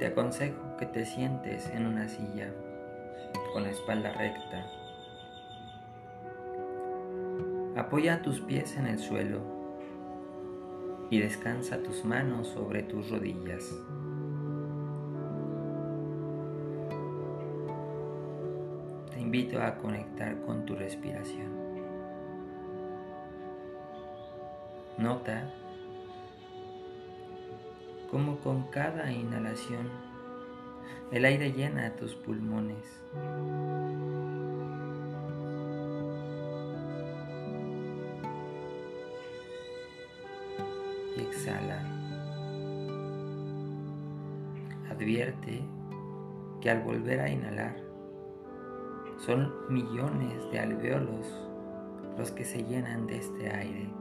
te aconsejo que te sientes en una silla con la espalda recta. Apoya tus pies en el suelo y descansa tus manos sobre tus rodillas. Te invito a conectar con tu respiración. Nota cómo con cada inhalación el aire llena tus pulmones. Y exhala. Advierte que al volver a inhalar son millones de alveolos los que se llenan de este aire.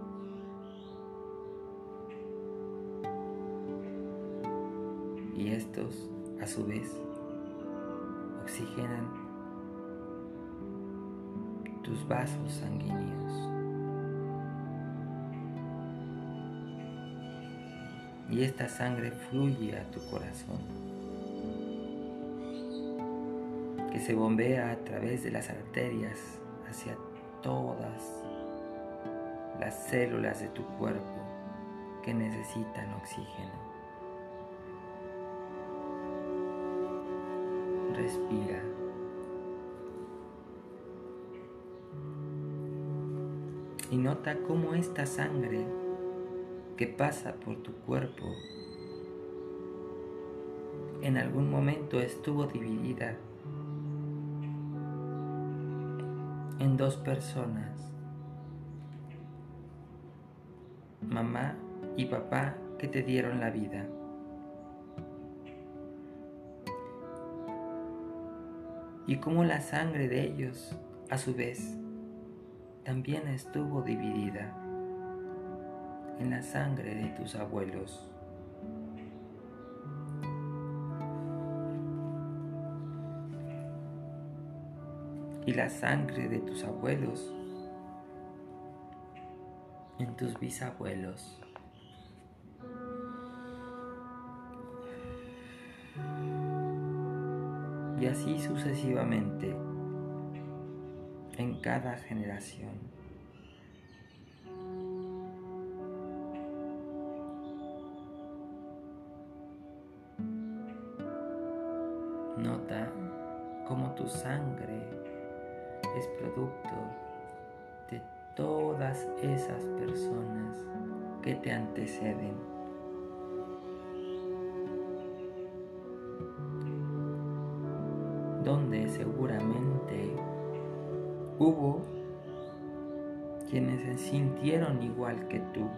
Y estos a su vez oxigenan tus vasos sanguíneos. Y esta sangre fluye a tu corazón, que se bombea a través de las arterias hacia todas las células de tu cuerpo que necesitan oxígeno. Respira. Y nota cómo esta sangre que pasa por tu cuerpo en algún momento estuvo dividida en dos personas, mamá y papá que te dieron la vida. Y cómo la sangre de ellos, a su vez, también estuvo dividida en la sangre de tus abuelos. Y la sangre de tus abuelos en tus bisabuelos. Y así sucesivamente en cada generación. Nota cómo tu sangre es producto de todas esas personas que te anteceden. Donde seguramente hubo quienes se sintieron igual que tú.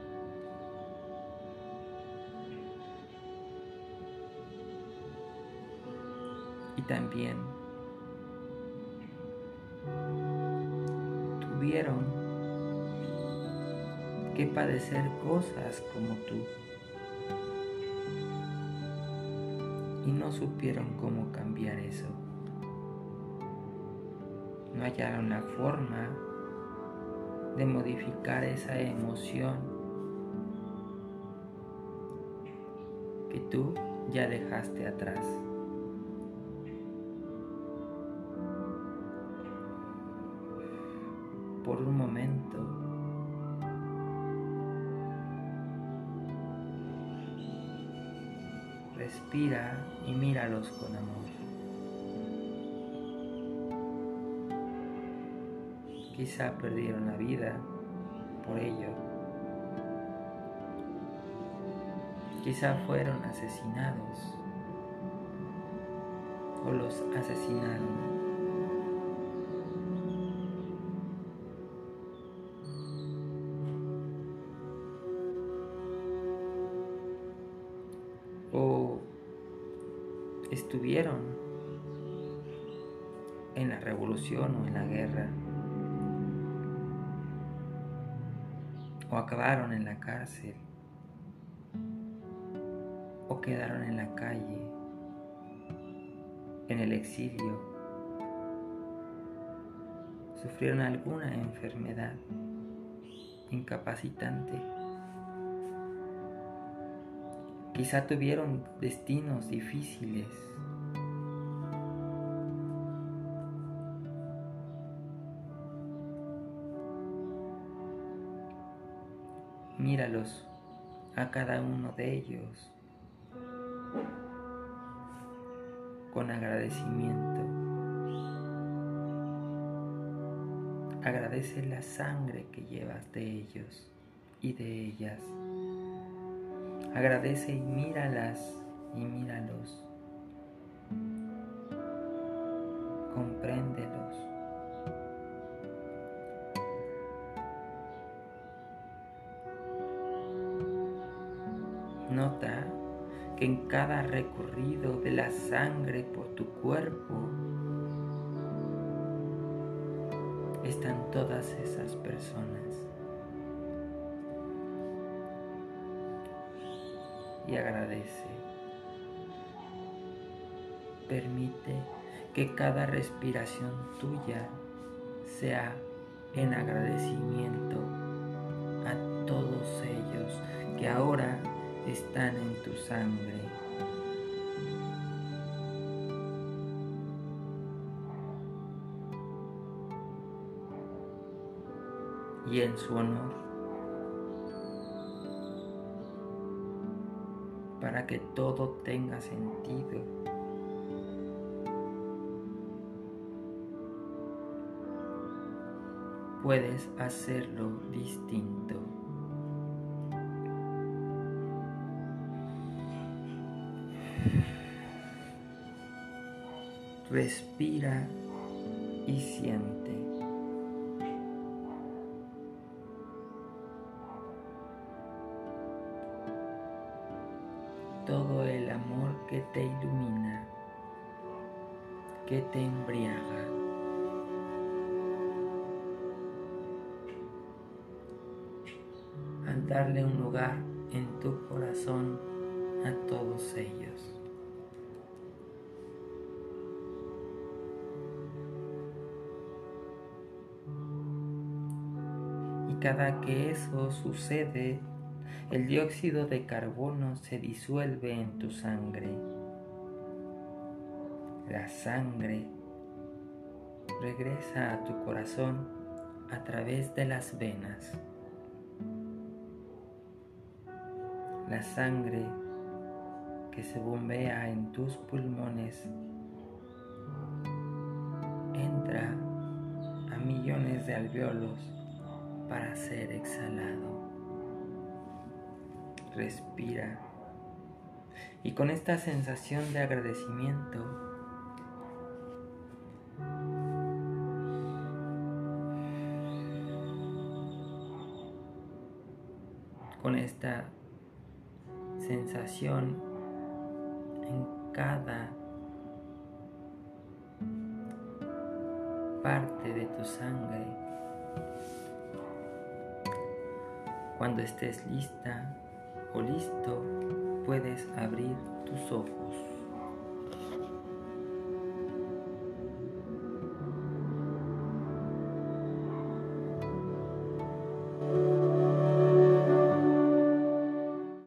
Y también tuvieron que padecer cosas como tú. Y no supieron cómo cambiar eso no la forma de modificar esa emoción que tú ya dejaste atrás. Por un momento, respira y míralos con amor. Quizá perdieron la vida por ello. Quizá fueron asesinados o los asesinaron. O estuvieron en la revolución o en la guerra. O acabaron en la cárcel o quedaron en la calle, en el exilio, sufrieron alguna enfermedad incapacitante Quizá tuvieron destinos difíciles. Míralos a cada uno de ellos con agradecimiento. Agradece la sangre que llevas de ellos y de ellas. Agradece y míralas y míralos. Compréndelos. Nota que en cada recorrido de la sangre por tu cuerpo están todas esas personas. y agradece. Permite que cada respiración tuya sea en agradecimiento a todos ellos que ahora están en tu sangre. Y en su honor para que todo tenga sentido. Puedes hacerlo distinto. Respira y siente. todo el amor que te ilumina, que te embriaga. Al darle un lugar en tu corazón a todos ellos. Cada que eso sucede, el dióxido de carbono se disuelve en tu sangre. La sangre regresa a tu corazón a través de las venas. La sangre que se bombea en tus pulmones entra a millones de alveolos para ser exhalado respira. Y con esta sensación de agradecimiento, con esta sensación en cada parte de tu sangre. Cuando estés lista, o listo, puedes abrir tus ojos.